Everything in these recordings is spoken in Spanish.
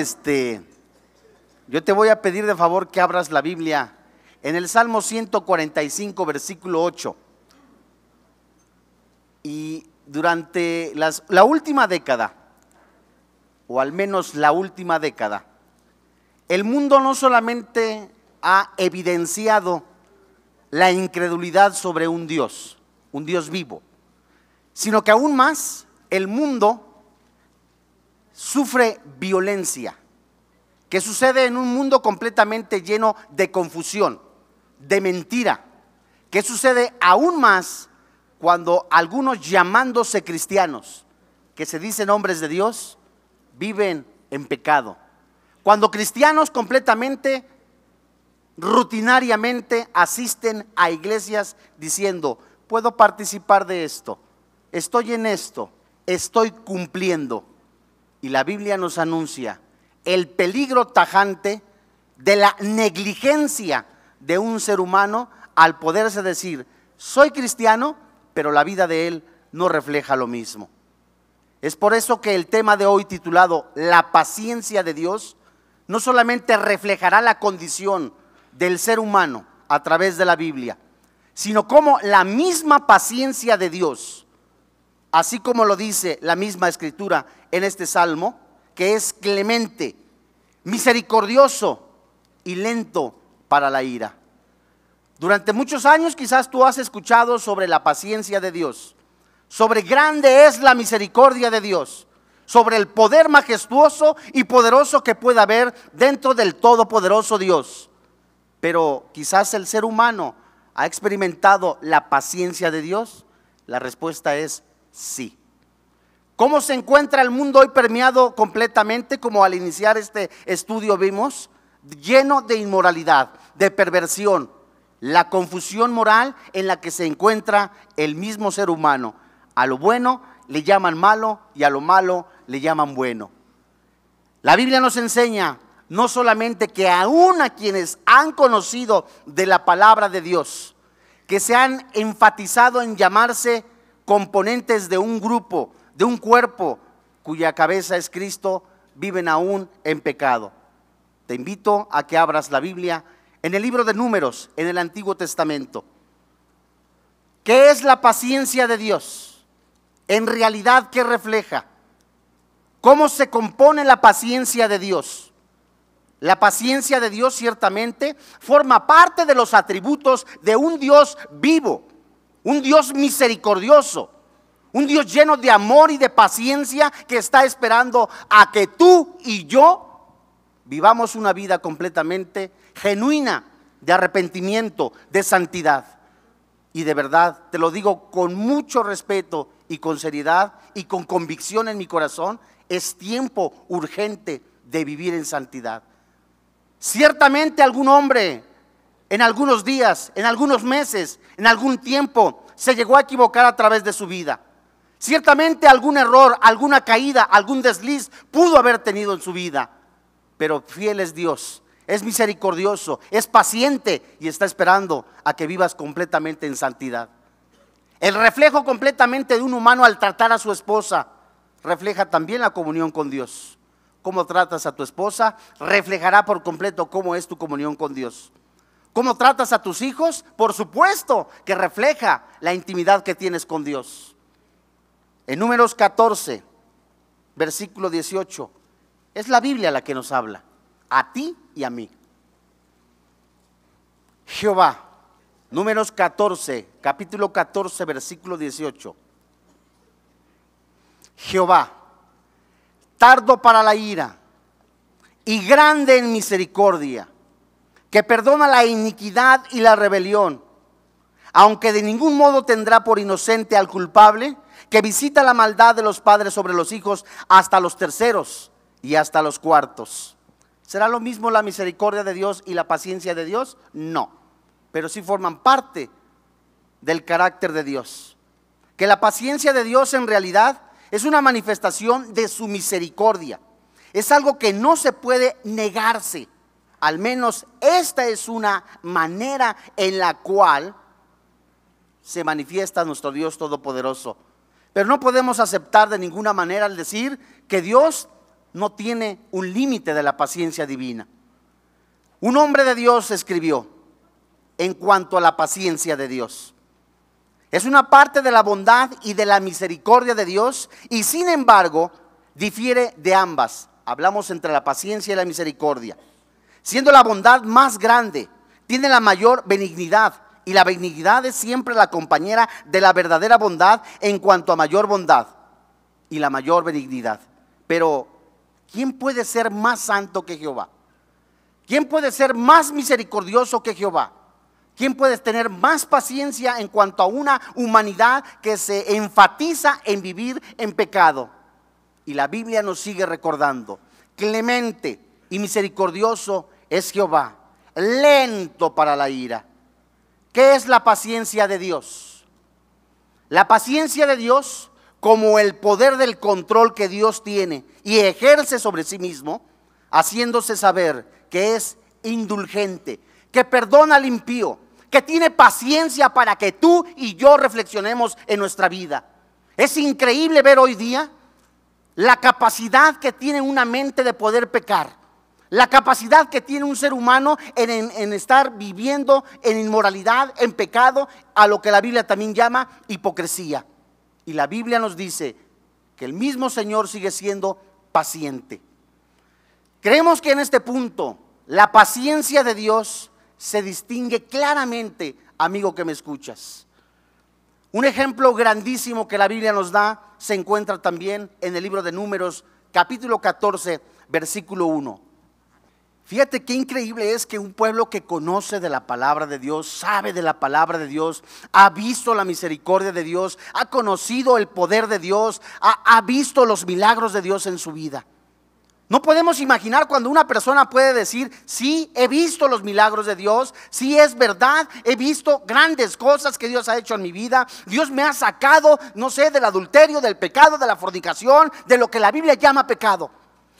Este, yo te voy a pedir de favor que abras la Biblia en el Salmo 145, versículo 8. Y durante la última década, o al menos la última década, el mundo no solamente ha evidenciado la incredulidad sobre un Dios, un Dios vivo, sino que aún más el mundo sufre violencia, que sucede en un mundo completamente lleno de confusión, de mentira, que sucede aún más cuando algunos llamándose cristianos, que se dicen hombres de Dios, viven en pecado. Cuando cristianos completamente, rutinariamente asisten a iglesias diciendo, puedo participar de esto, estoy en esto, estoy cumpliendo. Y la Biblia nos anuncia el peligro tajante de la negligencia de un ser humano al poderse decir, soy cristiano, pero la vida de él no refleja lo mismo. Es por eso que el tema de hoy titulado La paciencia de Dios no solamente reflejará la condición del ser humano a través de la Biblia, sino como la misma paciencia de Dios, así como lo dice la misma escritura en este salmo, que es clemente, misericordioso y lento para la ira. Durante muchos años quizás tú has escuchado sobre la paciencia de Dios, sobre grande es la misericordia de Dios, sobre el poder majestuoso y poderoso que puede haber dentro del todopoderoso Dios. Pero quizás el ser humano ha experimentado la paciencia de Dios. La respuesta es sí. ¿Cómo se encuentra el mundo hoy permeado completamente, como al iniciar este estudio vimos? Lleno de inmoralidad, de perversión, la confusión moral en la que se encuentra el mismo ser humano. A lo bueno le llaman malo y a lo malo le llaman bueno. La Biblia nos enseña no solamente que aún a quienes han conocido de la palabra de Dios, que se han enfatizado en llamarse componentes de un grupo, de un cuerpo cuya cabeza es Cristo, viven aún en pecado. Te invito a que abras la Biblia en el libro de números, en el Antiguo Testamento. ¿Qué es la paciencia de Dios? En realidad, ¿qué refleja? ¿Cómo se compone la paciencia de Dios? La paciencia de Dios ciertamente forma parte de los atributos de un Dios vivo, un Dios misericordioso, un Dios lleno de amor y de paciencia que está esperando a que tú y yo vivamos una vida completamente genuina de arrepentimiento, de santidad. Y de verdad, te lo digo con mucho respeto y con seriedad y con convicción en mi corazón, es tiempo urgente de vivir en santidad. Ciertamente algún hombre en algunos días, en algunos meses, en algún tiempo, se llegó a equivocar a través de su vida. Ciertamente algún error, alguna caída, algún desliz pudo haber tenido en su vida. Pero fiel es Dios, es misericordioso, es paciente y está esperando a que vivas completamente en santidad. El reflejo completamente de un humano al tratar a su esposa refleja también la comunión con Dios. Cómo tratas a tu esposa reflejará por completo cómo es tu comunión con Dios. Cómo tratas a tus hijos, por supuesto que refleja la intimidad que tienes con Dios. En números 14, versículo 18, es la Biblia la que nos habla, a ti y a mí. Jehová, números 14, capítulo 14, versículo 18. Jehová, tardo para la ira y grande en misericordia, que perdona la iniquidad y la rebelión, aunque de ningún modo tendrá por inocente al culpable, que visita la maldad de los padres sobre los hijos hasta los terceros y hasta los cuartos. ¿Será lo mismo la misericordia de Dios y la paciencia de Dios? No, pero sí forman parte del carácter de Dios. Que la paciencia de Dios en realidad es una manifestación de su misericordia. Es algo que no se puede negarse. Al menos esta es una manera en la cual se manifiesta nuestro Dios Todopoderoso. Pero no podemos aceptar de ninguna manera el decir que Dios no tiene un límite de la paciencia divina. Un hombre de Dios escribió en cuanto a la paciencia de Dios. Es una parte de la bondad y de la misericordia de Dios y sin embargo difiere de ambas. Hablamos entre la paciencia y la misericordia. Siendo la bondad más grande, tiene la mayor benignidad y la benignidad es siempre la compañera de la verdadera bondad en cuanto a mayor bondad y la mayor benignidad. Pero, ¿quién puede ser más santo que Jehová? ¿Quién puede ser más misericordioso que Jehová? ¿Quién puede tener más paciencia en cuanto a una humanidad que se enfatiza en vivir en pecado? Y la Biblia nos sigue recordando, clemente y misericordioso es Jehová, lento para la ira. ¿Qué es la paciencia de Dios? La paciencia de Dios como el poder del control que Dios tiene y ejerce sobre sí mismo, haciéndose saber que es indulgente, que perdona al impío, que tiene paciencia para que tú y yo reflexionemos en nuestra vida. Es increíble ver hoy día la capacidad que tiene una mente de poder pecar, la capacidad que tiene un ser humano en, estar viviendo en inmoralidad, en pecado, a lo que la Biblia también llama hipocresía. Y la Biblia nos dice que el mismo Señor sigue siendo paciente. Creemos que en este punto la paciencia de Dios se distingue claramente, amigo que me escuchas. Un ejemplo grandísimo que la Biblia nos da se encuentra también en el libro de Números, capítulo 14, versículo 1. Fíjate qué increíble es que un pueblo que conoce de la palabra de Dios, sabe de la palabra de Dios, ha visto la misericordia de Dios, ha conocido el poder de Dios, ha, visto los milagros de Dios en su vida. No podemos imaginar cuando una persona puede decir, sí, he visto los milagros de Dios, sí es verdad, he visto grandes cosas que Dios ha hecho en mi vida, Dios me ha sacado, no sé, del adulterio, del pecado, de la fornicación, de lo que la Biblia llama pecado.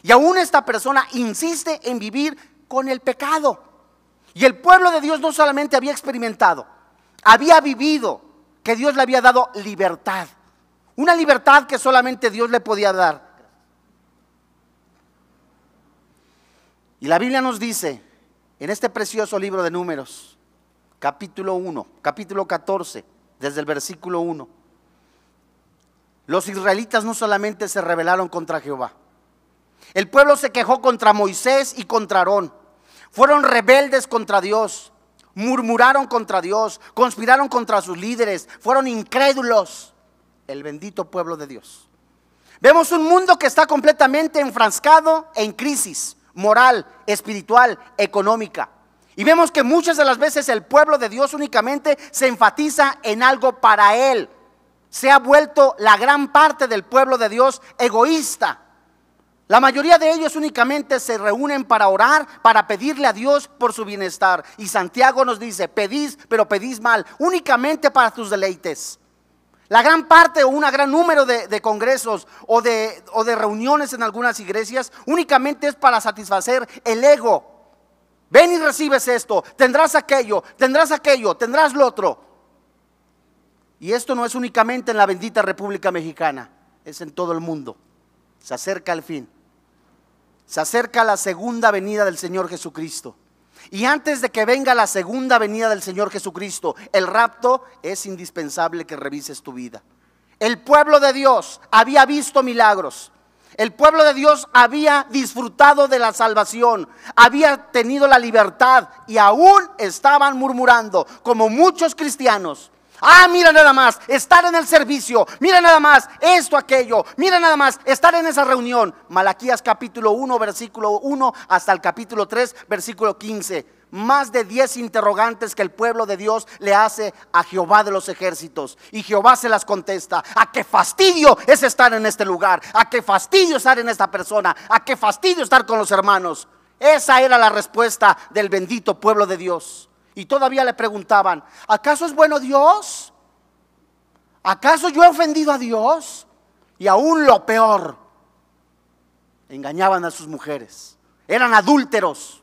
Y aún esta persona insiste en vivir con el pecado. Y el pueblo de Dios no solamente había experimentado, había vivido que Dios le había dado libertad. Una libertad que solamente Dios le podía dar. Y la Biblia nos dice en este precioso libro de números, capítulo 1, capítulo 14, desde el versículo 1, los israelitas no solamente se rebelaron contra Jehová, el pueblo se quejó contra Moisés y contra Aarón. Fueron rebeldes contra Dios, murmuraron contra Dios, conspiraron contra sus líderes, fueron incrédulos. El bendito pueblo de Dios. Vemos un mundo que está completamente enfrascado en crisis moral, espiritual, económica. Y vemos que muchas de las veces el pueblo de Dios únicamente se enfatiza en algo para él. Se ha vuelto la gran parte del pueblo de Dios egoísta. La mayoría de ellos únicamente se reúnen para orar, para pedirle a Dios por su bienestar. Y Santiago nos dice, pedís, pero pedís mal, únicamente para tus deleites. La gran parte o un gran número de, congresos o de, o de reuniones en algunas iglesias únicamente es para satisfacer el ego. Ven y recibes esto, tendrás aquello, tendrás aquello, tendrás lo otro. Y esto no es únicamente en la bendita República Mexicana, es en todo el mundo. Se acerca el fin. Se acerca la segunda venida del Señor Jesucristo. Y antes de que venga la segunda venida del Señor Jesucristo, el rapto es indispensable que revises tu vida. El pueblo de Dios había visto milagros. El pueblo de Dios había disfrutado de la salvación, había tenido la libertad y aún estaban murmurando, como muchos cristianos. Ah, mira nada más, estar en el servicio, mira nada más esto, aquello, mira nada más estar en esa reunión. Malaquías capítulo 1, versículo 1 hasta el capítulo 3, versículo 15. Más de 10 interrogantes que el pueblo de Dios le hace a Jehová de los ejércitos. Y Jehová se las contesta. ¿A qué fastidio es estar en este lugar? ¿A qué fastidio estar en esta persona? ¿A qué fastidio estar con los hermanos? Esa era la respuesta del bendito pueblo de Dios. Y todavía le preguntaban, ¿acaso es bueno Dios? ¿Acaso yo he ofendido a Dios? Y aún lo peor, engañaban a sus mujeres, eran adúlteros,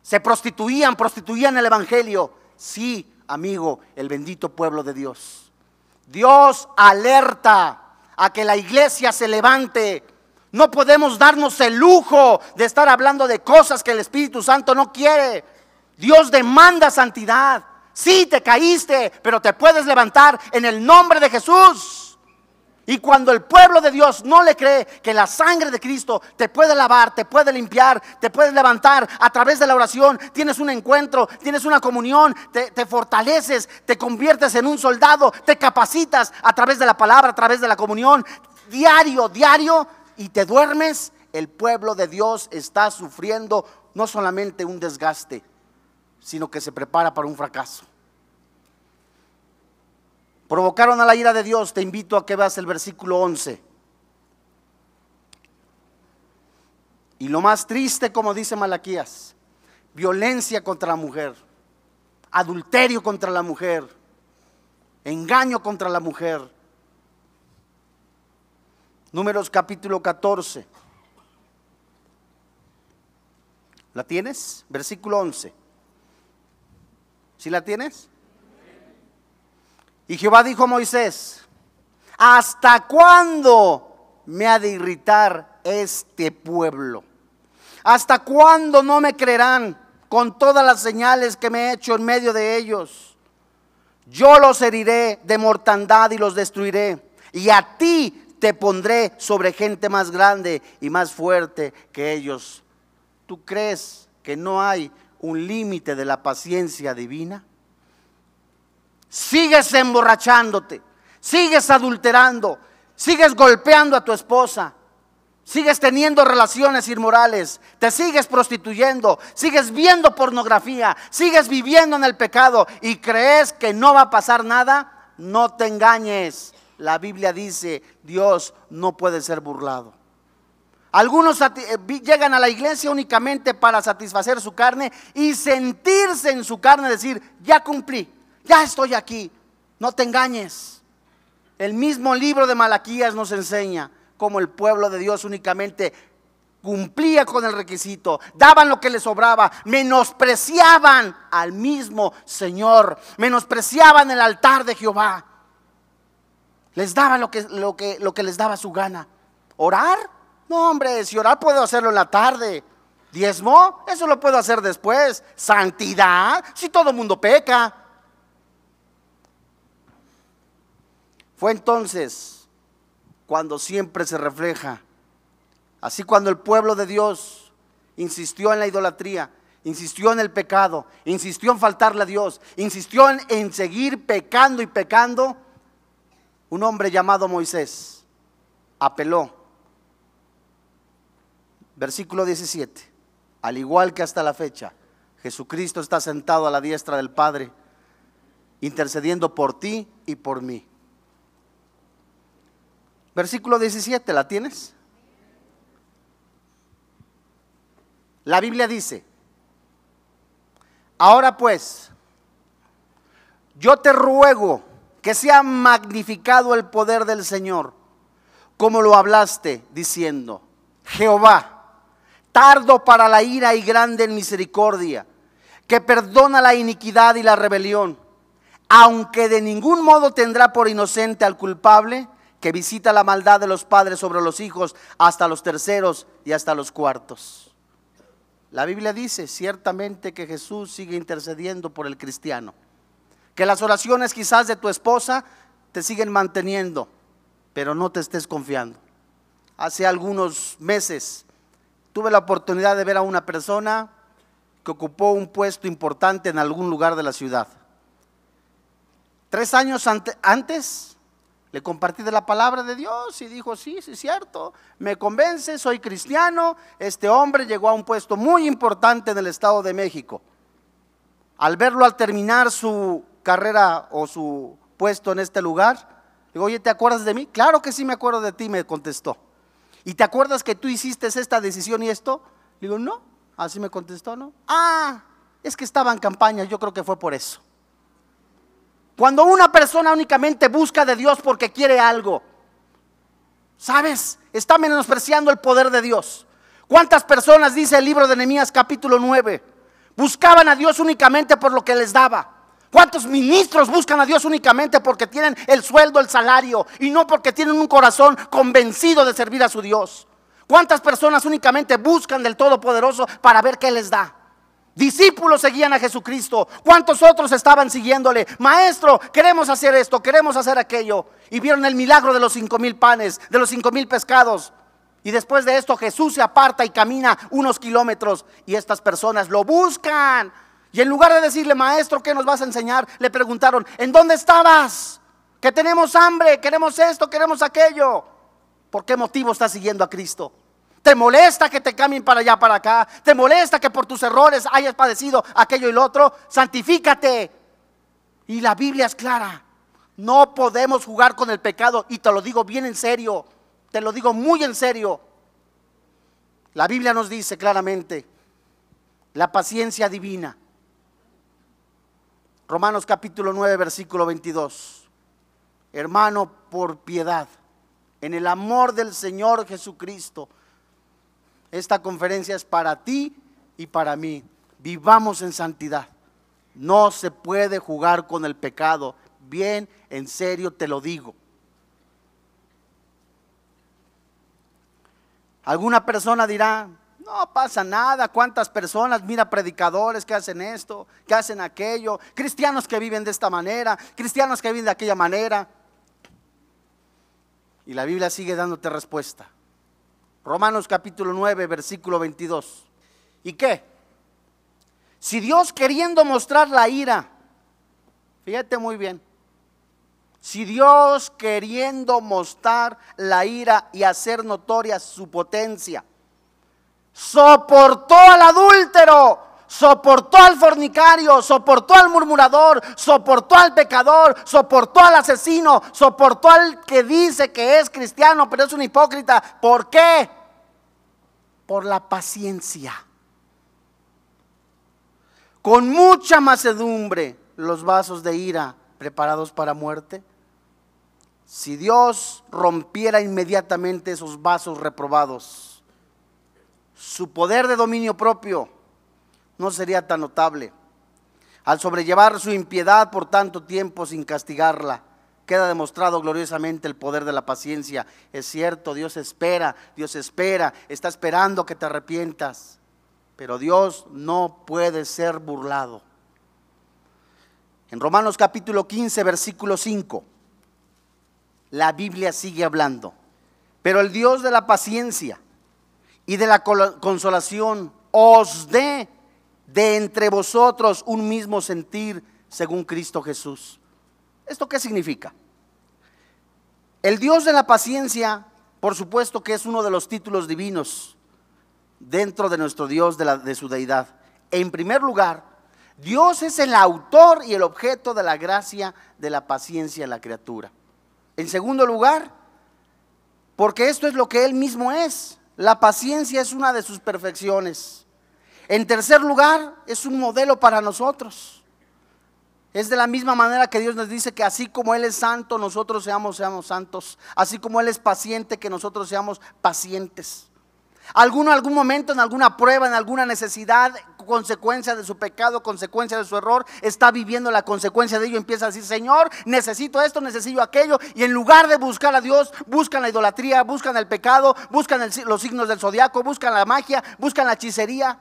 se prostituían, prostituían el Evangelio. Sí, amigo, el bendito pueblo de Dios. Dios alerta a que la iglesia se levante. No podemos darnos el lujo de estar hablando de cosas que el Espíritu Santo no quiere. Dios demanda santidad. Sí, te caíste, pero te puedes levantar en el nombre de Jesús. Y cuando el pueblo de Dios no le cree que la sangre de Cristo te puede lavar, te puede limpiar, te puedes levantar a través de la oración, tienes un encuentro, tienes una comunión, te, te, fortaleces, te conviertes en un soldado, te capacitas a través de la palabra, a través de la comunión, diario, diario, y te duermes, el pueblo de Dios está sufriendo no solamente un desgaste, sino que se prepara para un fracaso. Provocaron a la ira de Dios. Te invito a que veas el versículo 11. Y lo más triste, como dice Malaquías, violencia contra la mujer, adulterio contra la mujer, engaño contra la mujer. Números capítulo 14. ¿La tienes? Versículo 11. ¿Sí la tienes? Y Jehová dijo a Moisés, ¿hasta cuándo me ha de irritar este pueblo? ¿Hasta cuándo no me creerán con todas las señales que me he hecho en medio de ellos? Yo los heriré de mortandad y los destruiré. Y a ti te pondré sobre gente más grande y más fuerte que ellos. ¿Tú crees que no hay un límite de la paciencia divina? sigues emborrachándote, sigues adulterando, sigues golpeando a tu esposa, sigues teniendo relaciones inmorales, te sigues prostituyendo, sigues viendo pornografía, sigues viviendo en el pecado y crees que no va a pasar nada, no te engañes. La Biblia dice, Dios no puede ser burlado. Algunos eh, llegan a la iglesia únicamente para satisfacer su carne y sentirse en su carne, decir, ya cumplí, ya estoy aquí, no te engañes. El mismo libro de Malaquías nos enseña cómo el pueblo de Dios únicamente cumplía con el requisito, daban lo que les sobraba, menospreciaban al mismo Señor, menospreciaban el altar de Jehová. Les que, lo que les daba su gana. ¿Orar? No, hombre, si orar puedo hacerlo en la tarde. ¿Diezmo? Eso lo puedo hacer después. ¿Santidad? Si todo mundo peca. Fue entonces cuando siempre se refleja, así cuando el pueblo de Dios insistió en la idolatría, insistió en el pecado, insistió en faltarle a Dios, insistió en, seguir pecando y pecando, un hombre llamado Moisés apeló. Versículo 17. Al igual que hasta la fecha, Jesucristo está sentado a la diestra del Padre, intercediendo por ti y por mí. Versículo 17, ¿la tienes? La Biblia dice, ahora pues, yo te ruego que sea magnificado el poder del Señor, como lo hablaste, diciendo, Jehová, tardo para la ira y grande en misericordia, que perdona la iniquidad y la rebelión, aunque de ningún modo tendrá por inocente al culpable, que visita la maldad de los padres sobre los hijos hasta los terceros y hasta los cuartos. La Biblia dice ciertamente que Jesús sigue intercediendo por el cristiano, que las oraciones quizás de tu esposa te siguen manteniendo, pero no te estés confiando. Hace algunos meses tuve la oportunidad de ver a una persona que ocupó un puesto importante en algún lugar de la ciudad. Tres años antes le compartí de la palabra de Dios y dijo, sí, sí, es cierto, me convence, soy cristiano. Este hombre llegó a un puesto muy importante en el Estado de México. Al verlo al terminar su carrera o su puesto en este lugar, digo, oye, ¿te acuerdas de mí? Claro que sí me acuerdo de ti, me contestó. ¿Y te acuerdas que tú hiciste esta decisión y esto? Digo, no, así me contestó, ¿no? Ah, es que estaba en campaña, yo creo que fue por eso. Cuando una persona únicamente busca de Dios porque quiere algo, ¿sabes? Está menospreciando el poder de Dios. ¿Cuántas personas, dice el libro de Nehemías capítulo 9, buscaban a Dios únicamente por lo que les daba? ¿Cuántos ministros buscan a Dios únicamente porque tienen el sueldo, el salario y no porque tienen un corazón convencido de servir a su Dios? ¿Cuántas personas únicamente buscan del Todopoderoso para ver qué les da? Discípulos seguían a Jesucristo. ¿Cuántos otros estaban siguiéndole? Maestro, queremos hacer esto, queremos hacer aquello. Y vieron el milagro de los cinco mil panes, de los cinco mil pescados. Y después de esto Jesús se aparta y camina unos kilómetros y estas personas lo buscan. Y en lugar de decirle, maestro, ¿qué nos vas a enseñar? Le preguntaron, ¿en dónde estabas? Que tenemos hambre, queremos esto, queremos aquello. ¿Por qué motivo estás siguiendo a Cristo? ¿Te molesta que te cambien para allá, para acá? ¿Te molesta que por tus errores hayas padecido aquello y lo otro? Santifícate. Y la Biblia es clara. No podemos jugar con el pecado. Y te lo digo bien en serio. Te lo digo muy en serio. La Biblia nos dice claramente, la paciencia divina. Romanos capítulo 9, versículo 22. Hermano, por piedad, en el amor del Señor Jesucristo, esta conferencia es para ti y para mí. Vivamos en santidad. No se puede jugar con el pecado. Bien, en serio te lo digo. Alguna persona dirá, no pasa nada, cuántas personas, mira predicadores que hacen esto, que hacen aquello, cristianos que viven de esta manera, cristianos que viven de aquella manera. Y la Biblia sigue dándote respuesta. Romanos capítulo 9, versículo 22. ¿Y qué? Si Dios queriendo mostrar la ira, fíjate muy bien, si Dios queriendo mostrar la ira y hacer notoria su potencia, soportó al adúltero, soportó al fornicario, soportó al murmurador, soportó al pecador, soportó al asesino, soportó al que dice que es cristiano, pero es un hipócrita. ¿Por qué? Por la paciencia. Con mucha macedumbre los vasos de ira preparados para muerte si Dios rompiera inmediatamente esos vasos reprobados, su poder de dominio propio no sería tan notable. Al sobrellevar su impiedad por tanto tiempo sin castigarla, queda demostrado gloriosamente el poder de la paciencia. Es cierto, Dios espera, Dios espera, está esperando que te arrepientas, pero Dios no puede ser burlado. En Romanos capítulo 15, versículo 5 la Biblia sigue hablando. Pero el Dios de la paciencia y de la consolación os dé de entre vosotros un mismo sentir según Cristo Jesús. ¿Esto qué significa? El Dios de la paciencia, por supuesto que es uno de los títulos divinos dentro de nuestro Dios, de, de su deidad. En primer lugar, Dios es el autor y el objeto de la gracia de la paciencia en la criatura. En segundo lugar, porque esto es lo que Él mismo es. La paciencia es una de sus perfecciones. En tercer lugar, es un modelo para nosotros. Es de la misma manera que Dios nos dice que así como Él es santo, nosotros seamos, seamos santos. Así como Él es paciente, que nosotros seamos pacientes. Alguno, algún momento, en alguna prueba, en alguna necesidad, consecuencia de su pecado, consecuencia de su error, está viviendo la consecuencia de ello. Empieza a decir, Señor, necesito esto, necesito aquello. Y en lugar de buscar a Dios, buscan la idolatría, buscan el pecado, buscan los signos del zodiaco, buscan la magia, buscan la hechicería.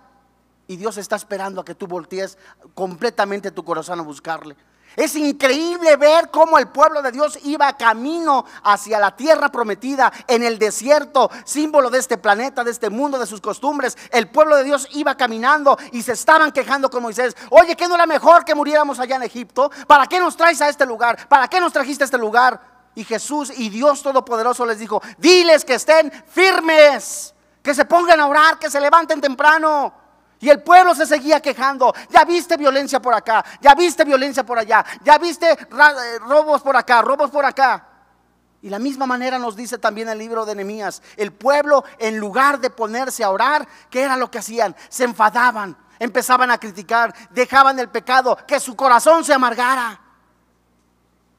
Y Dios está esperando a que tú voltees completamente tu corazón a buscarle. Es increíble ver cómo el pueblo de Dios iba camino hacia la tierra prometida en el desierto, símbolo de este planeta, de este mundo, de sus costumbres. El pueblo de Dios iba caminando y se estaban quejando con Moisés. Oye, ¿qué no era mejor que muriéramos allá en Egipto? ¿Para qué nos traes a este lugar? ¿Para qué nos trajiste a este lugar? Y Jesús y Dios Todopoderoso les dijo, diles que estén firmes, que se pongan a orar, que se levanten temprano. Y el pueblo se seguía quejando. Ya viste violencia por acá, ya viste violencia por allá, ya viste eh, robos por acá, robos por acá. Y la misma manera nos dice también el libro de Nehemías. El pueblo, en lugar de ponerse a orar, ¿qué era lo que hacían? Se enfadaban, empezaban a criticar, dejaban el pecado, que su corazón se amargara.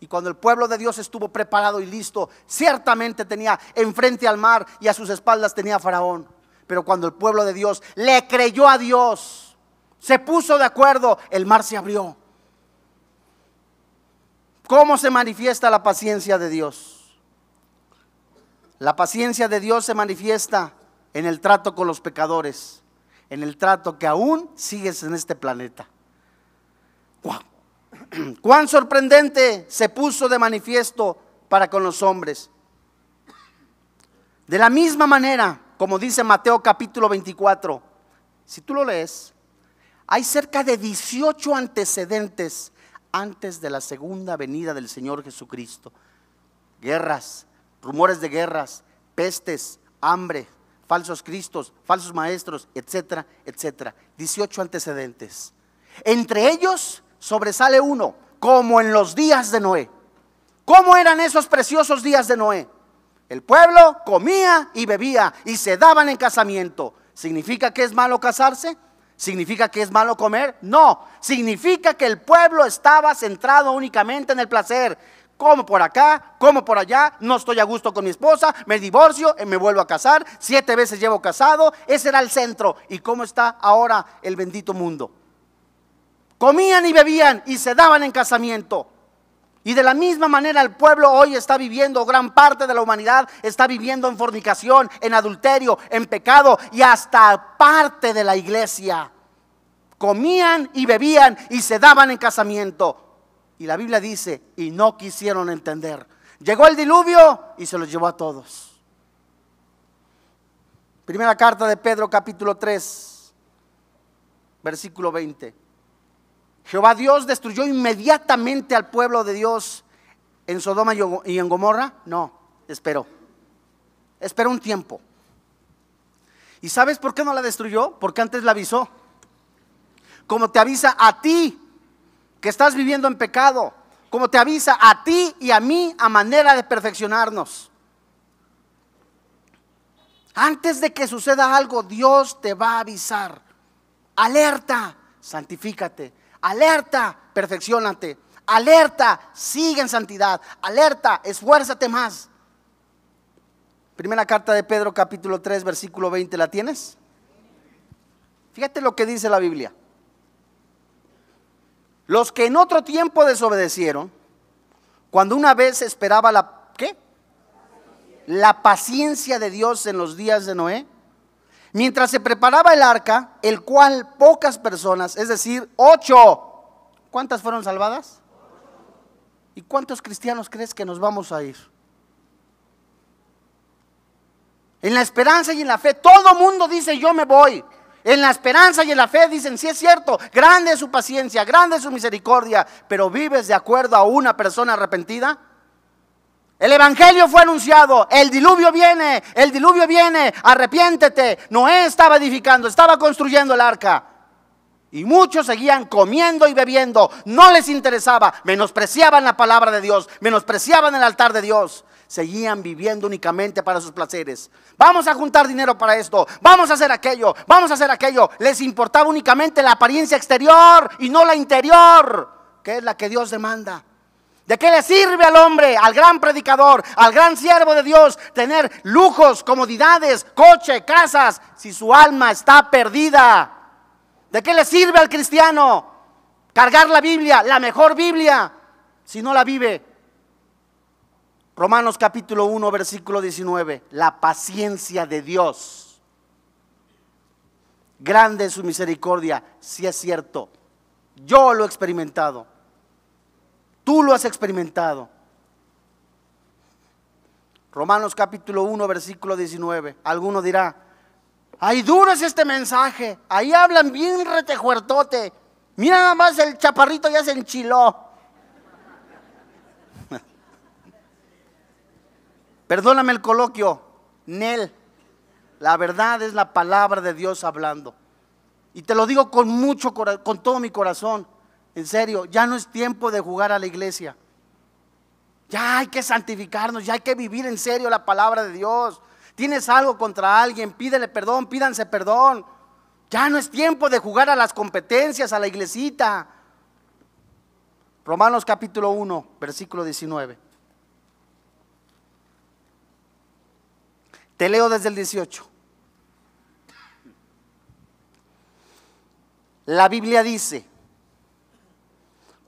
Y cuando el pueblo de Dios estuvo preparado y listo, ciertamente tenía enfrente al mar y a sus espaldas tenía Faraón. Pero cuando el pueblo de Dios le creyó a Dios, se puso de acuerdo, el mar se abrió. ¿Cómo se manifiesta la paciencia de Dios? La paciencia de Dios se manifiesta en el trato con los pecadores, en el trato que aún sigues en este planeta. Cuán sorprendente se puso de manifiesto para con los hombres. De la misma manera, como dice Mateo capítulo 24, si tú lo lees, hay cerca de 18 antecedentes antes de la segunda venida del Señor Jesucristo. Guerras, rumores de guerras, pestes, hambre, falsos cristos, falsos maestros, etcétera, etcétera. 18 antecedentes. Entre ellos sobresale uno, como en los días de Noé. ¿Cómo eran esos preciosos días de Noé? El pueblo comía y bebía y se daban en casamiento. ¿Significa que es malo casarse? ¿Significa que es malo comer? No, significa que el pueblo estaba centrado únicamente en el placer. Como por acá, como por allá, no estoy a gusto con mi esposa, me divorcio, me vuelvo a casar, siete veces llevo casado, ese era el centro. ¿Y cómo está ahora el bendito mundo? Comían y bebían y se daban en casamiento. Y de la misma manera el pueblo hoy está viviendo, gran parte de la humanidad está viviendo en fornicación, en adulterio, en pecado y hasta parte de la iglesia. Comían y bebían y se daban en casamiento. Y la Biblia dice, y no quisieron entender. Llegó el diluvio y se los llevó a todos. Primera carta de Pedro capítulo 3, versículo 20. Jehová Dios destruyó inmediatamente al pueblo de Dios en Sodoma y en Gomorra. No, esperó. Esperó un tiempo. ¿Y sabes por qué no la destruyó? Porque antes la avisó. Como te avisa a ti que estás viviendo en pecado. Como te avisa a ti y a mí a manera de perfeccionarnos. Antes de que suceda algo, Dios te va a avisar. Alerta, santifícate. Alerta, perfeccionate. Alerta, sigue en santidad. Alerta, esfuérzate más. Primera carta de Pedro capítulo 3 versículo 20, ¿la tienes? Fíjate lo que dice la Biblia. Los que en otro tiempo desobedecieron, cuando una vez esperaba la ¿qué? La paciencia de Dios en los días de Noé, Mientras se preparaba el arca, el cual pocas personas, es decir, ocho, ¿cuántas fueron salvadas? ¿Y cuántos cristianos crees que nos vamos a ir? En la esperanza y en la fe, todo mundo dice yo me voy. En la esperanza y en la fe dicen, sí es cierto, grande es su paciencia, grande es su misericordia, pero vives de acuerdo a una persona arrepentida. El Evangelio fue anunciado, el diluvio viene, el diluvio viene, arrepiéntete. Noé estaba edificando, estaba construyendo el arca. Y muchos seguían comiendo y bebiendo, no les interesaba, menospreciaban la palabra de Dios, menospreciaban el altar de Dios, seguían viviendo únicamente para sus placeres. Vamos a juntar dinero para esto, vamos a hacer aquello, vamos a hacer aquello. Les importaba únicamente la apariencia exterior y no la interior, que es la que Dios demanda. ¿De qué le sirve al hombre, al gran predicador, al gran siervo de Dios, tener lujos, comodidades, coche, casas, si su alma está perdida? ¿De qué le sirve al cristiano cargar la Biblia, la mejor Biblia, si no la vive? Romanos capítulo 1, versículo 19, la paciencia de Dios. Grande es su misericordia, si es cierto. Yo lo he experimentado. Tú lo has experimentado. Romanos capítulo 1, versículo 19. Alguno dirá, ay, duro es este mensaje. Ahí hablan bien retejuertote. Mira nada más el chaparrito ya se enchiló. Perdóname el coloquio, Nel. La verdad es la palabra de Dios hablando. Y te lo digo con mucho con todo mi corazón. En serio, ya no es tiempo de jugar a la iglesia. Ya hay que santificarnos, ya hay que vivir en serio la palabra de Dios. Tienes algo contra alguien, pídele perdón, pídanse perdón. Ya no es tiempo de jugar a las competencias, a la iglesita. Romanos capítulo 1, versículo 19. Te leo desde el 18. La Biblia dice,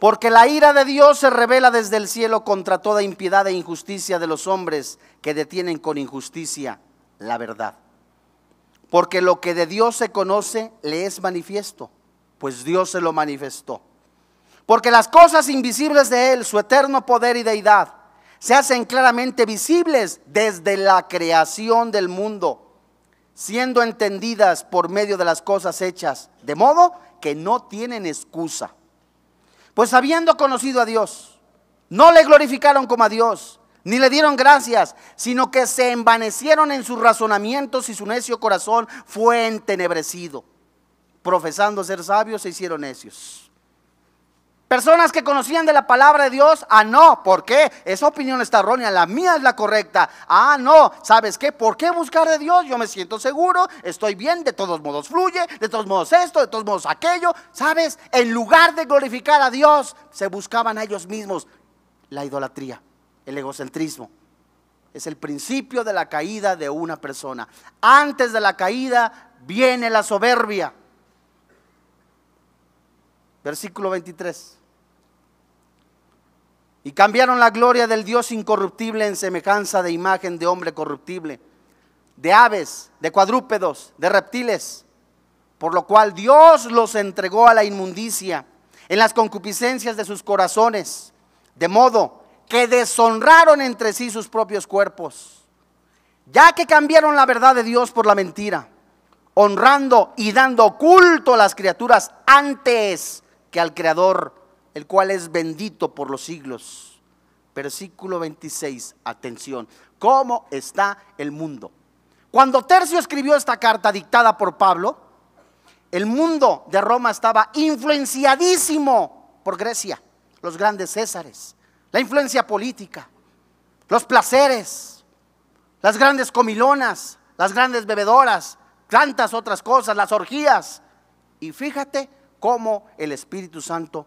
porque la ira de Dios se revela desde el cielo contra toda impiedad e injusticia de los hombres que detienen con injusticia la verdad. porque lo que de Dios se conoce le es manifiesto, pues Dios se lo manifestó. Porque las cosas invisibles de Él, su eterno poder y deidad, se hacen claramente visibles desde la creación del mundo, siendo entendidas por medio de las cosas hechas, de modo que no tienen excusa. Pues habiendo conocido a Dios, no le glorificaron como a Dios ni le dieron gracias, sino que se envanecieron en sus razonamientos y su necio corazón fue entenebrecido. Profesando ser sabios, se hicieron necios. Personas que conocían de la palabra de Dios, ah, no, ¿por qué? Esa opinión está errónea, la mía es la correcta. Ah, no, ¿sabes qué? ¿Por qué buscar de Dios? Yo me siento seguro, estoy bien, de todos modos fluye, de todos modos esto, de todos modos aquello. ¿Sabes? En lugar de glorificar a Dios, se buscaban a ellos mismos la idolatría el egocentrismo. Es el principio de la caída de una persona. Antes de la caída viene la soberbia. Versículo 23. Y cambiaron la gloria del Dios incorruptible en semejanza de imagen de hombre corruptible, de aves, de cuadrúpedos, de reptiles, por lo cual Dios los entregó a la inmundicia en las concupiscencias de sus corazones, de modo que deshonraron entre sí sus propios cuerpos, ya que cambiaron la verdad de Dios por la mentira, honrando y dando culto a las criaturas antes que al Creador, el cual es bendito por los siglos. Versículo 26, atención, ¿cómo está el mundo? Cuando Tercio escribió esta carta dictada por Pablo, el mundo de Roma estaba influenciadísimo por Grecia, los grandes Césares la influencia política, los placeres, las grandes comilonas, las grandes bebedoras, tantas otras cosas, las orgías. Y fíjate cómo el Espíritu Santo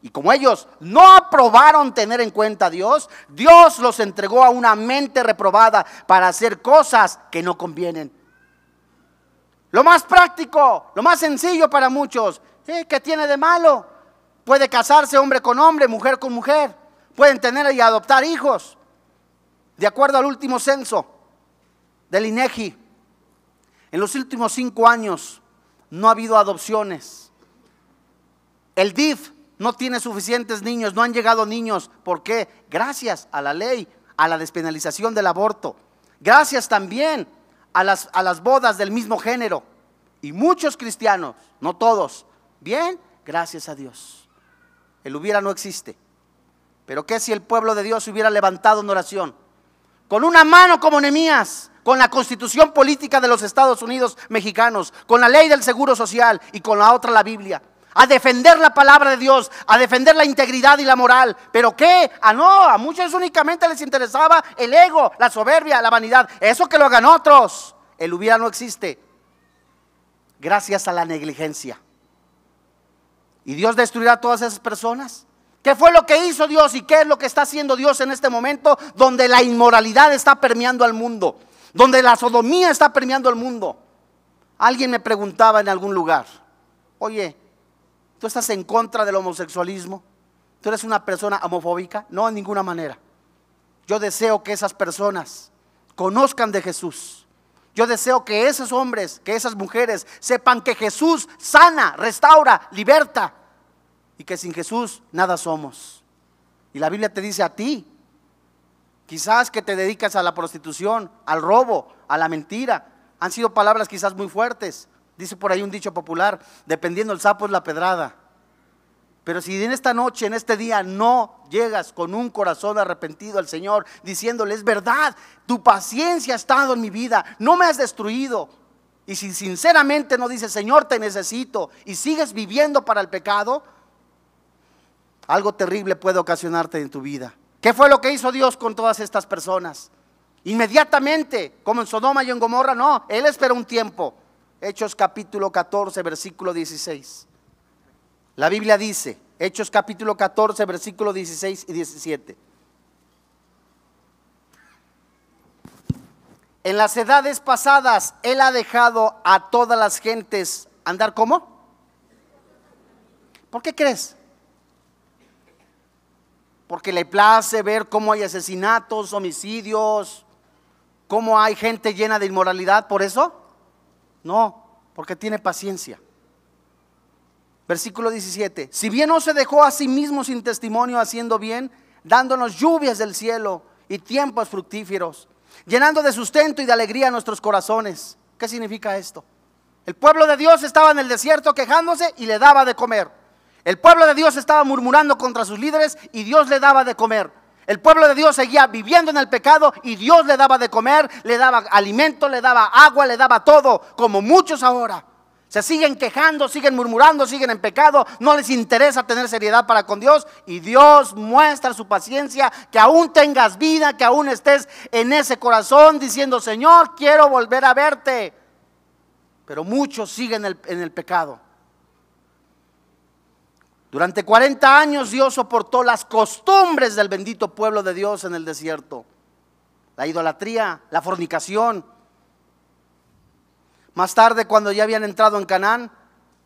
Y como ellos no aprobaron tener en cuenta a Dios, Dios los entregó a una mente reprobada para hacer cosas que no convienen. Lo más práctico, lo más sencillo para muchos, ¿eh? ¿qué tiene de malo? Puede casarse hombre con hombre, mujer con mujer. Pueden tener y adoptar hijos. De acuerdo al último censo del INEGI, en los últimos cinco años no ha habido adopciones. El DIF no tiene suficientes niños, no han llegado niños. ¿Por qué? Gracias a la ley, a la despenalización del aborto. Gracias también a las, a las bodas del mismo género. Y muchos cristianos, no todos, bien, gracias a Dios. El hubiera no existe. Pero ¿qué si el pueblo de Dios hubiera levantado en oración? Con una mano como Nemías, con la constitución política de los Estados Unidos mexicanos, con la ley del seguro social y con la otra la Biblia. A defender la palabra de Dios, a defender la integridad y la moral. ¿Pero qué? Ah, no, a muchos únicamente les interesaba el ego, la soberbia, la vanidad. Eso que lo hagan otros. El hubiera no existe. Gracias a la negligencia. ¿Y Dios destruirá a todas esas personas? ¿Qué fue lo que hizo Dios y qué es lo que está haciendo Dios en este momento donde la inmoralidad está permeando al mundo? Donde la sodomía está permeando al mundo. Alguien me preguntaba en algún lugar, oye, ¿tú estás en contra del homosexualismo? ¿Tú eres una persona homofóbica? No, en ninguna manera. Yo deseo que esas personas conozcan de Jesús. Yo deseo que esos hombres, que esas mujeres sepan que Jesús sana, restaura, liberta y que sin Jesús nada somos. Y la Biblia te dice a ti, quizás que te dedicas a la prostitución, al robo, a la mentira. Han sido palabras quizás muy fuertes. Dice por ahí un dicho popular, dependiendo el sapo es la pedrada. Pero si en esta noche, en este día, no llegas con un corazón arrepentido al Señor, diciéndole, es verdad, tu paciencia ha estado en mi vida, no me has destruido. Y si sinceramente no dices, Señor, te necesito, y sigues viviendo para el pecado, algo terrible puede ocasionarte en tu vida. ¿Qué fue lo que hizo Dios con todas estas personas? Inmediatamente, como en Sodoma y en Gomorra, no, Él esperó un tiempo. Hechos capítulo 14, versículo 16. La Biblia dice, Hechos capítulo 14, versículo 16 y 17. En las edades pasadas Él ha dejado a todas las gentes andar como. ¿Por qué crees? Porque le place ver cómo hay asesinatos, homicidios, cómo hay gente llena de inmoralidad. ¿Por eso? No, porque tiene paciencia. Versículo 17. Si bien no se dejó a sí mismo sin testimonio haciendo bien, dándonos lluvias del cielo y tiempos fructíferos llenando de sustento y de alegría nuestros corazones. ¿Qué significa esto? El pueblo de Dios estaba en el desierto quejándose y le daba de comer. El pueblo de Dios estaba murmurando contra sus líderes y Dios le daba de comer. El pueblo de Dios seguía viviendo en el pecado y Dios le daba de comer, le daba alimento, le daba agua, le daba todo, como muchos ahora. Se siguen quejando, siguen murmurando, siguen en pecado, no les interesa tener seriedad para con Dios y Dios muestra su paciencia, que aún tengas vida, que aún estés en ese corazón diciendo, Señor, quiero volver a verte. Pero muchos siguen en el, pecado. Durante 40 años Dios soportó las costumbres del bendito pueblo de Dios en el desierto. La idolatría, la fornicación, más tarde, cuando ya habían entrado en Canaán,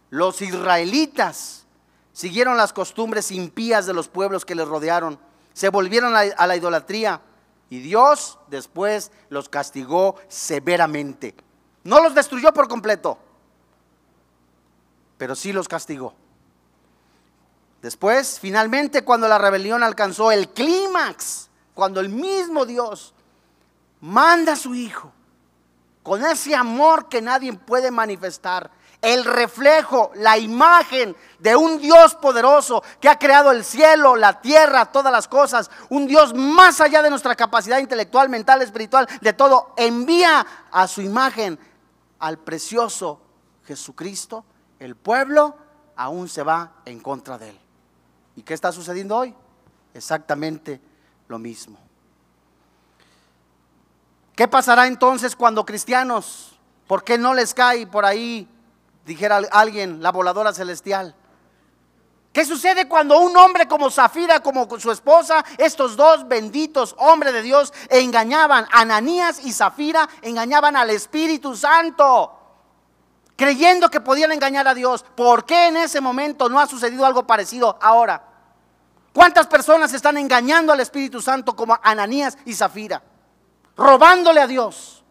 los israelitas siguieron las costumbres impías de los pueblos que les rodearon, se volvieron a la idolatría y Dios después los castigó severamente. No los destruyó por completo, pero sí los castigó. Después, finalmente, cuando la rebelión alcanzó el clímax, cuando el mismo Dios manda a su Hijo con ese amor que nadie puede manifestar, el reflejo, la imagen de un Dios poderoso que ha creado el cielo, la tierra, todas las cosas, un Dios más allá de nuestra capacidad intelectual, mental, espiritual, de todo, envía a su imagen al precioso Jesucristo, el pueblo aún se va en contra de él. ¿Y qué está sucediendo hoy? Exactamente lo mismo. ¿Qué pasará entonces cuando cristianos, por qué no les cae por ahí, dijera alguien, la voladora celestial? ¿Qué sucede cuando un hombre como Zafira, como su esposa, estos dos benditos hombres de Dios, engañaban, Ananías y Zafira, engañaban al Espíritu Santo, creyendo que podían engañar a Dios? ¿Por qué en ese momento no ha sucedido algo parecido ahora? ¿Cuántas personas están engañando al Espíritu Santo como Ananías y Zafira? robándole a Dios.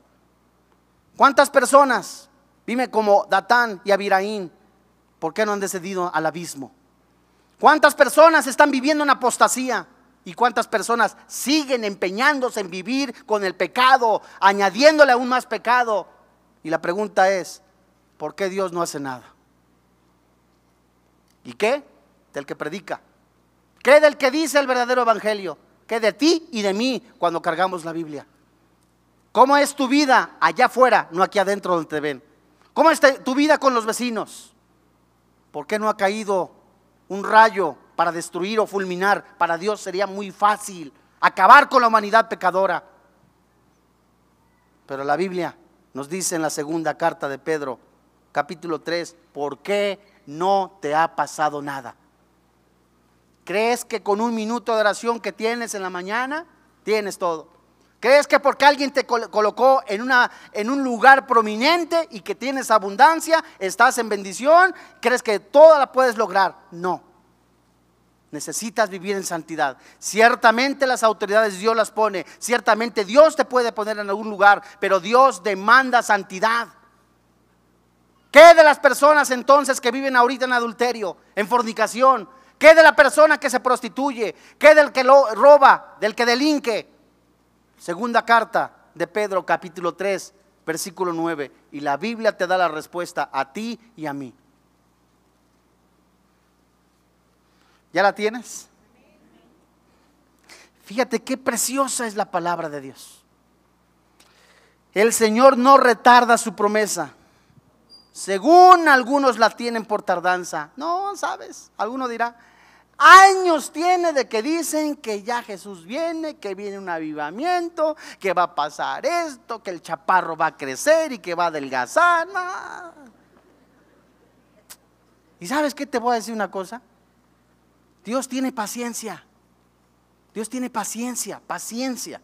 ¿Cuántas personas viven como Datán y Abiraín? ¿Por qué no han descendido al abismo? ¿Cuántas personas están viviendo en apostasía? ¿Y cuántas personas siguen empeñándose en vivir con el pecado, añadiéndole aún más pecado? Y la pregunta es, ¿por qué Dios no hace nada? ¿Y qué? Del que predica. ¿Qué del que dice el verdadero evangelio? ¿Qué de ti y de mí cuando cargamos la Biblia? ¿Cómo es tu vida allá afuera, no aquí adentro donde te ven? ¿Cómo es tu vida con los vecinos? ¿Por qué no ha caído un rayo para destruir o fulminar? Para Dios sería muy fácil acabar con la humanidad pecadora. Pero la Biblia nos dice en la segunda carta de Pedro, capítulo 3, ¿por qué no te ha pasado nada? ¿Crees que con un minuto de oración que tienes en la mañana, tienes todo? ¿Crees que porque alguien te colocó en, una, en un lugar prominente y que tienes abundancia, estás en bendición? ¿Crees que toda la puedes lograr? No. Necesitas vivir en santidad. Ciertamente las autoridades Dios las pone. Ciertamente Dios te puede poner en algún lugar, pero Dios demanda santidad. ¿Qué de las personas entonces que viven ahorita en adulterio, en fornicación? ¿Qué de la persona que se prostituye? ¿Qué del que lo roba, del que delinque? Segunda carta de Pedro capítulo 3, versículo 9. Y la Biblia te da la respuesta a ti y a mí. ¿Ya la tienes? Fíjate qué preciosa es la palabra de Dios. El Señor no retarda su promesa. Según algunos la tienen por tardanza. No, sabes, alguno dirá, Años tiene de que dicen que ya Jesús viene, que viene un avivamiento, que va a pasar esto, que el chaparro va a crecer y que va a adelgazar. ¿Y sabes qué te voy a decir una cosa? Dios tiene paciencia. Dios tiene paciencia, paciencia.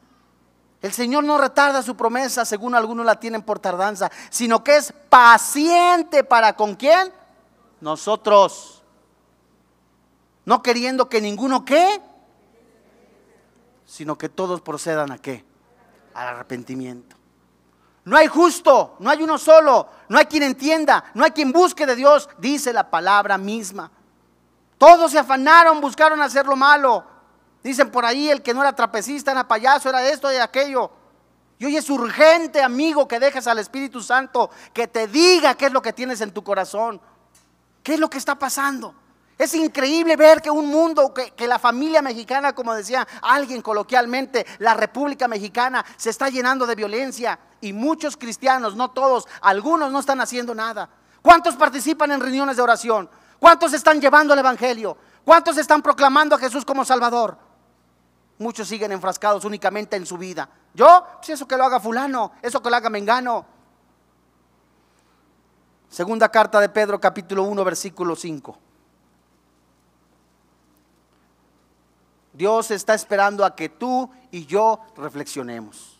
El Señor no retarda su promesa, según algunos la tienen por tardanza, sino que es paciente para con quién? Nosotros. No queriendo que ninguno qué, sino que todos procedan a qué? Al arrepentimiento. No hay justo, no hay uno solo, no hay quien entienda, no hay quien busque de Dios, dice la palabra misma. Todos se afanaron, buscaron hacer lo malo, Dicen por ahí, el que no era trapecista, era payaso, era esto y aquello. Y hoy es urgente, amigo, que dejes al Espíritu Santo que te diga qué es lo que tienes en tu corazón. ¿Qué es lo que está pasando? Es increíble ver que un mundo, que, que, la familia mexicana, como decía alguien coloquialmente, la República Mexicana se está llenando de violencia y muchos cristianos, no todos, algunos no están haciendo nada. ¿Cuántos participan en reuniones de oración? ¿Cuántos están llevando el Evangelio? ¿Cuántos están proclamando a Jesús como Salvador? Muchos siguen enfrascados únicamente en su vida. Yo, pues eso que lo haga fulano, eso que lo haga mengano. Segunda carta de Pedro capítulo 1 versículo 5. Dios está esperando a que tú y yo reflexionemos.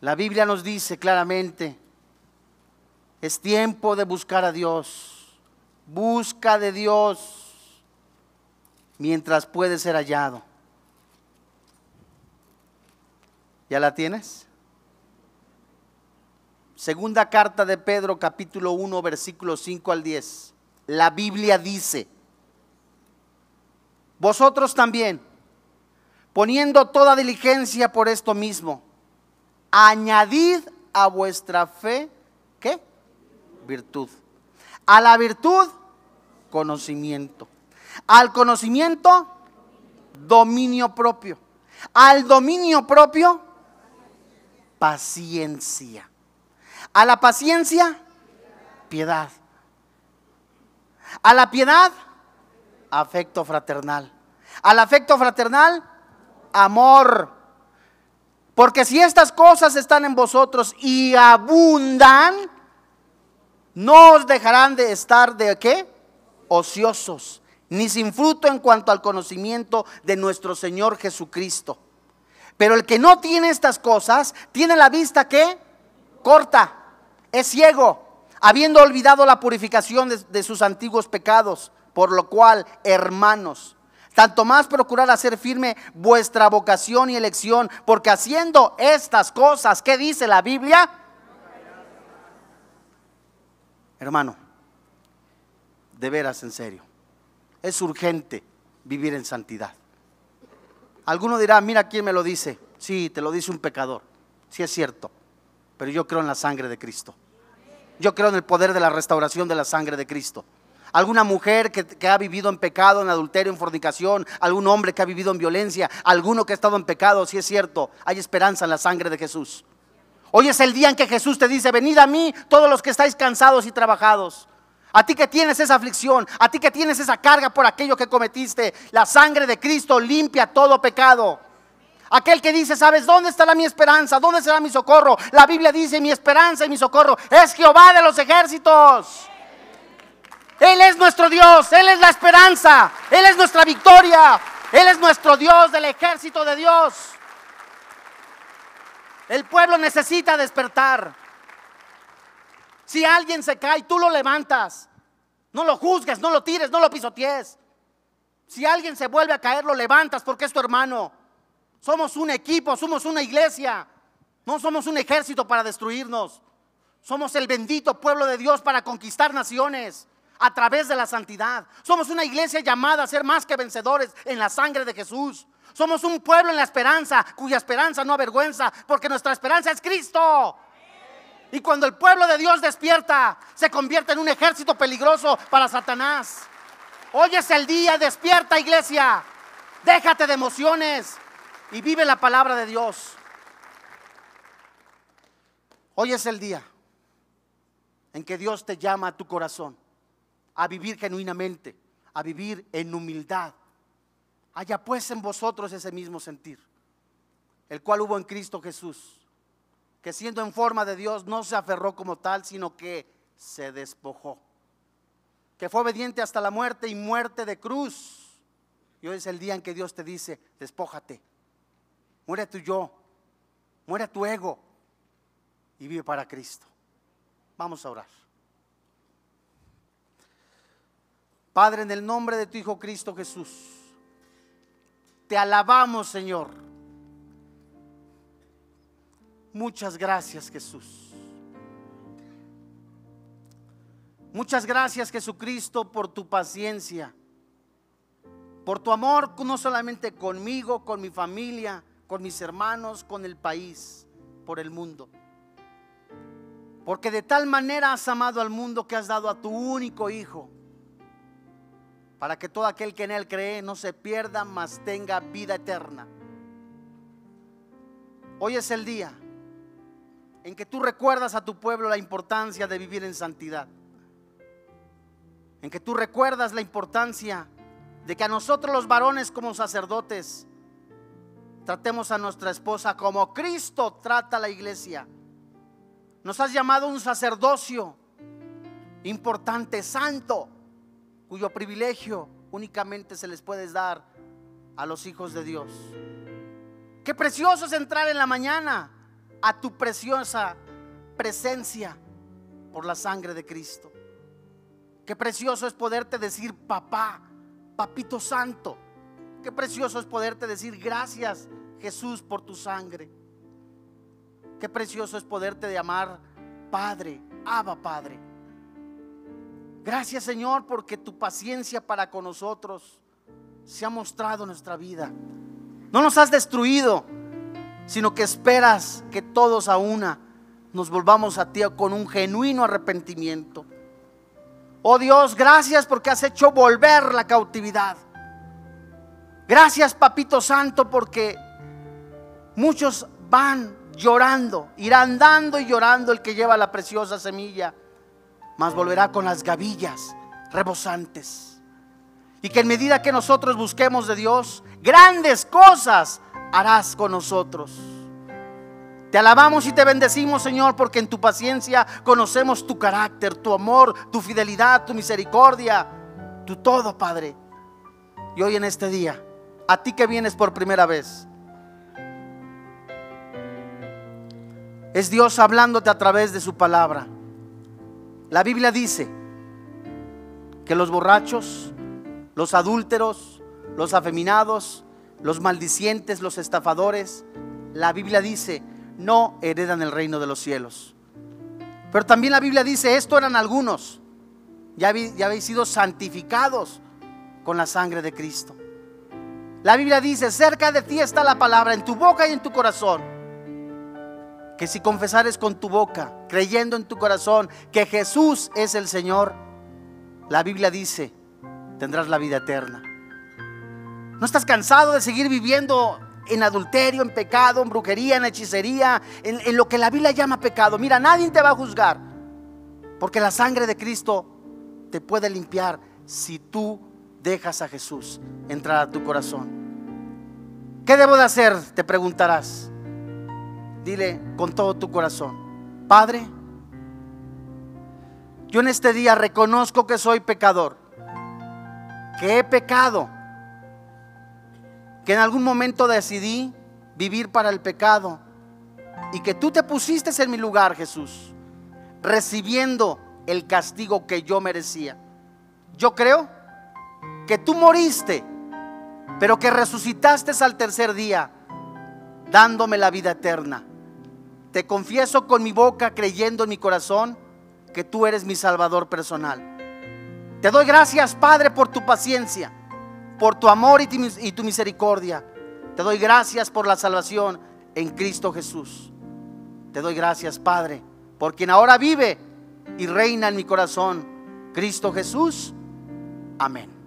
La Biblia nos dice claramente, es tiempo de buscar a Dios. Busca de Dios mientras puede ser hallado. ¿Ya la tienes? Segunda carta de Pedro, capítulo 1, versículos 5 al 10. La Biblia dice, vosotros también, poniendo toda diligencia por esto mismo, añadid a vuestra fe, ¿qué? Virtud. A la virtud, conocimiento al conocimiento, dominio propio. Al dominio propio, paciencia. A la paciencia, piedad. A la piedad, afecto fraternal. Al afecto fraternal, amor. Porque si estas cosas están en vosotros y abundan, no os dejarán de estar de qué? Ociosos ni sin fruto en cuanto al conocimiento de nuestro Señor Jesucristo. Pero el que no tiene estas cosas, tiene la vista que corta, es ciego, habiendo olvidado la purificación de, sus antiguos pecados, por lo cual, hermanos, tanto más procurar hacer firme vuestra vocación y elección, porque haciendo estas cosas, ¿qué dice la Biblia? Hermano, de veras, en serio es urgente vivir en santidad. Alguno dirá, mira quién me lo dice. Sí, te lo dice un pecador. Sí es cierto. Pero yo creo en la sangre de Cristo. Yo creo en el poder de la restauración de la sangre de Cristo. Alguna mujer que, ha vivido en pecado, en adulterio, en fornicación, algún hombre que ha vivido en violencia, alguno que ha estado en pecado, sí es cierto, hay esperanza en la sangre de Jesús. Hoy es el día en que Jesús te dice, venid a mí todos los que estáis cansados y trabajados. A ti que tienes esa aflicción, a ti que tienes esa carga por aquello que cometiste, la sangre de Cristo limpia todo pecado. Aquel que dice, ¿sabes dónde estará mi esperanza? ¿Dónde será mi socorro? La Biblia dice, mi esperanza y mi socorro es Jehová de los ejércitos. Él es nuestro Dios, Él es la esperanza, Él es nuestra victoria, Él es nuestro Dios del ejército de Dios. El pueblo necesita despertar. Si alguien se cae, tú lo levantas. No lo juzgues, no lo tires, no lo pisotees. Si alguien se vuelve a caer, lo levantas porque es tu hermano. Somos un equipo, somos una iglesia. No somos un ejército para destruirnos. Somos el bendito pueblo de Dios para conquistar naciones a través de la santidad. Somos una iglesia llamada a ser más que vencedores en la sangre de Jesús. Somos un pueblo en la esperanza, cuya esperanza no avergüenza, porque nuestra esperanza es Cristo. Y cuando el pueblo de Dios despierta, se convierte en un ejército peligroso para Satanás. Hoy es el día, despierta iglesia. Déjate de emociones y vive la palabra de Dios. Hoy es el día en que Dios te llama a tu corazón. a vivir genuinamente, a vivir en humildad. Haya pues en vosotros ese mismo sentir, el cual hubo en Cristo Jesús, que siendo en forma de Dios no se aferró como tal, sino que se despojó, que fue obediente hasta la muerte y muerte de cruz. Y hoy es el día en que Dios te dice, despójate, muere tu yo, muere tu ego y vive para Cristo. Vamos a orar. Padre, en el nombre de tu Hijo Cristo Jesús, te alabamos, Señor. Muchas gracias, Jesús. Muchas gracias, Jesucristo, por tu paciencia, por tu amor, no solamente conmigo, con mi familia, con mis hermanos, con el país, por el mundo. Porque de tal manera has amado al mundo que has dado a tu único Hijo para que todo aquel que en Él cree no se pierda, mas tenga vida eterna. Hoy es el día en que tú recuerdas a tu pueblo la importancia de vivir en santidad. En que tú recuerdas la importancia de que a nosotros los varones como sacerdotes tratemos a nuestra esposa como Cristo trata a la iglesia. Nos has llamado un sacerdocio importante, santo cuyo privilegio únicamente se les puede dar a los hijos de Dios. Qué precioso es entrar en la mañana a tu preciosa presencia por la sangre de Cristo. Qué precioso es poderte decir papá, papito santo. Qué precioso es poderte decir gracias Jesús por tu sangre. Qué precioso es poderte llamar Padre, Abba Padre. Gracias Señor porque tu paciencia para con nosotros se ha mostrado en nuestra vida. No nos has destruido, sino que esperas que todos a una nos volvamos a ti con un genuino arrepentimiento. Oh Dios, gracias porque has hecho volver la cautividad. Gracias, Papito Santo, porque muchos van llorando, irán dando y llorando el que lleva la preciosa semilla mas volverá con las gavillas rebosantes. Y que en medida que nosotros busquemos de Dios, grandes cosas harás con nosotros. Te alabamos y te bendecimos, Señor, porque en tu paciencia conocemos tu carácter, tu amor, tu fidelidad, tu misericordia, tu todo, Padre. Y hoy en este día, a ti que vienes por primera vez, es Dios hablándote a través de su palabra. La Biblia dice que los borrachos, los adúlteros, los afeminados, los maldicientes, los estafadores, la Biblia dice, no heredan el reino de los cielos. Pero también la Biblia dice, esto eran algunos, ya, ya habéis sido santificados con la sangre de Cristo. La Biblia dice, cerca de ti está la palabra, en tu boca y en tu corazón que si confesares con tu boca, creyendo en tu corazón que Jesús es el Señor, la Biblia dice, tendrás la vida eterna. ¿No estás cansado de seguir viviendo en adulterio, en pecado, en brujería, en hechicería, en, en, lo que la Biblia llama pecado? Mira, nadie te va a juzgar, porque la sangre de Cristo te puede limpiar si tú dejas a Jesús entrar a tu corazón. ¿Qué debo de hacer? Te preguntarás. Dile con todo tu corazón, Padre, yo en este día reconozco que soy pecador, que he pecado, que en algún momento decidí vivir para el pecado y que tú te pusiste en mi lugar, Jesús, recibiendo el castigo que yo merecía. Yo creo que tú moriste, pero que resucitaste al tercer día, dándome la vida eterna. Te confieso con mi boca, creyendo en mi corazón, que tú eres mi Salvador personal. Te doy gracias, Padre, por tu paciencia, por tu amor y tu, misericordia. Te doy gracias por la salvación en Cristo Jesús. Te doy gracias, Padre, por quien ahora vive y reina en mi corazón, Cristo Jesús. Amén.